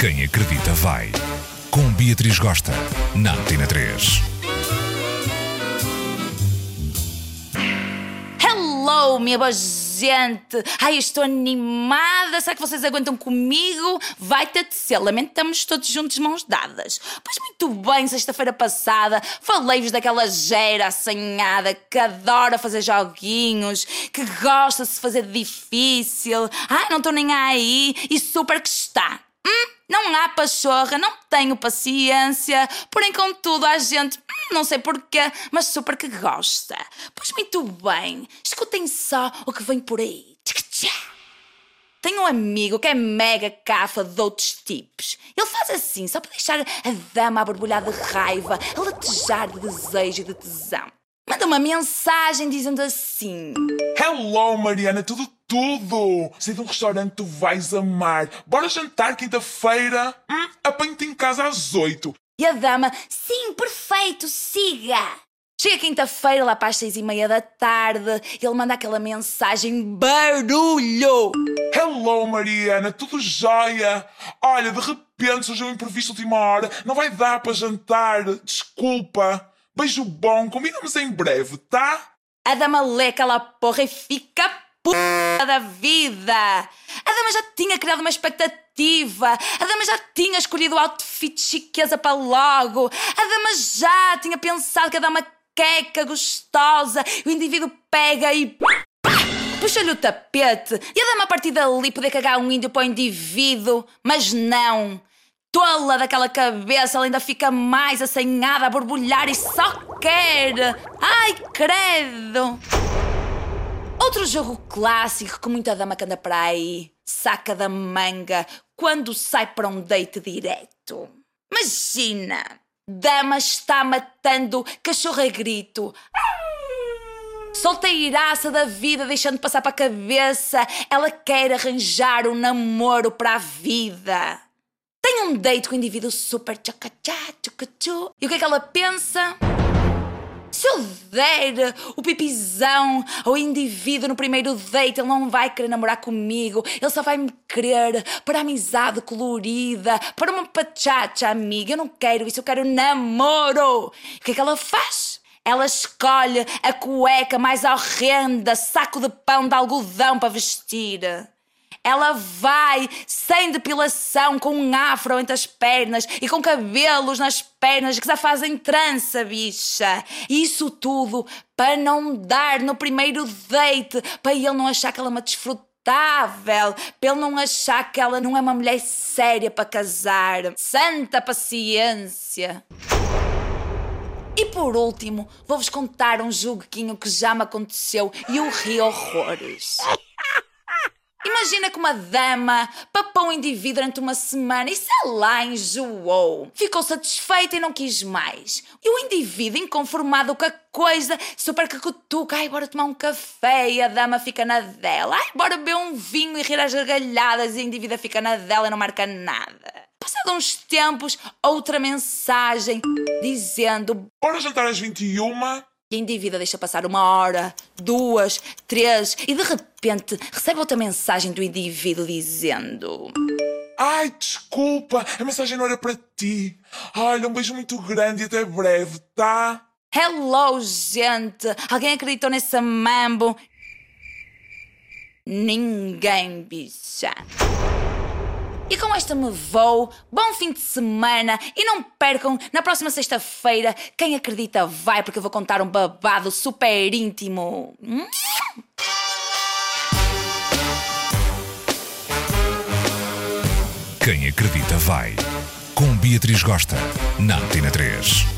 Quem acredita vai. Com Beatriz Gosta, na Antena 3. Hello, minha boa gente! Ai, eu estou animada! Será que vocês aguentam comigo? Vai ser. Lamentamos todos juntos, mãos dadas. Pois muito bem, sexta-feira passada falei-vos daquela gera assanhada que adora fazer joguinhos, que gosta de se fazer difícil. Ai, não estou nem aí e super que está. Não há pachorra, não tenho paciência. Porém, contudo, há gente, hum, não sei porquê, mas super que gosta. Pois muito bem, escutem só o que vem por aí. Tenho um amigo que é mega cafa de outros tipos. Ele faz assim, só para deixar a dama a borbulhar de raiva, a latejar de desejo e de tesão. Manda uma mensagem dizendo assim: Hello, Mariana, tudo tudo! Sei de um restaurante que tu vais amar. Bora jantar quinta-feira? Hum, apanho-te em casa às oito. E a dama: Sim, perfeito, siga! Chega quinta-feira, lá para as seis e meia da tarde, ele manda aquela mensagem barulho! Hello, Mariana, tudo jóia? Olha, de repente surgiu um imprevisto última hora, não vai dar para jantar, desculpa. Beijo bom, combinamos em breve, tá? A dama lê aquela porra e fica puta da vida. A dama já tinha criado uma expectativa. A dama já tinha escolhido o outfit chiqueza para logo. A dama já tinha pensado que a dama queca, gostosa, o indivíduo pega e puxa-lhe o tapete. E a dama a partir dali poder cagar um índio para o indivíduo. Mas não tola daquela cabeça, ela ainda fica mais assanhada a borbulhar e só quer. Ai, credo! Outro jogo clássico que muita dama que anda para aí saca da manga quando sai para um date direto. Imagina! Dama está matando cachorro a grito. Solteiraça da vida, deixando passar para a cabeça. Ela quer arranjar um namoro para a vida. Tem um date com indivíduo super tchacachá, tchucachu. E o que é que ela pensa? Eu der o pipizão ao indivíduo no primeiro date, ele não vai querer namorar comigo. Ele só vai me querer para amizade colorida, para uma pachacha amiga. Eu não quero isso, eu quero namoro. O que é que ela faz? Ela escolhe a cueca mais horrenda, saco de pão de algodão para vestir. Ela vai sem depilação, com um afro entre as pernas e com cabelos nas pernas que já fazem trança, bicha. Isso tudo para não dar no primeiro date, para ele não achar que ela é uma desfrutável, para ele não achar que ela não é uma mulher séria para casar. Santa paciência! E por último, vou-vos contar um joguinho que já me aconteceu e eu ri horrores. Imagina que uma dama papou um indivíduo durante uma semana e sei lá, enjoou. Ficou satisfeita e não quis mais. E o indivíduo, inconformado com a coisa, super cacutuca, ai, bora tomar um café e a dama fica na dela. Ai, bora beber um vinho e rir às gargalhadas e a indivídua fica na dela e não marca nada. Passado uns tempos, outra mensagem dizendo: Bora jantar às 21 e a indivídua deixa passar uma hora, duas, três e de repente recebe outra mensagem do indivíduo dizendo: Ai, desculpa, a mensagem não era para ti. Olha, um beijo muito grande e até breve, tá? Hello, gente! Alguém acreditou nesse mambo? Ninguém, bicha. E com esta me vou. Bom fim de semana e não percam na próxima sexta-feira. Quem acredita vai, porque eu vou contar um babado super íntimo. Quem acredita vai. Com Beatriz Gosta, na Antena 3.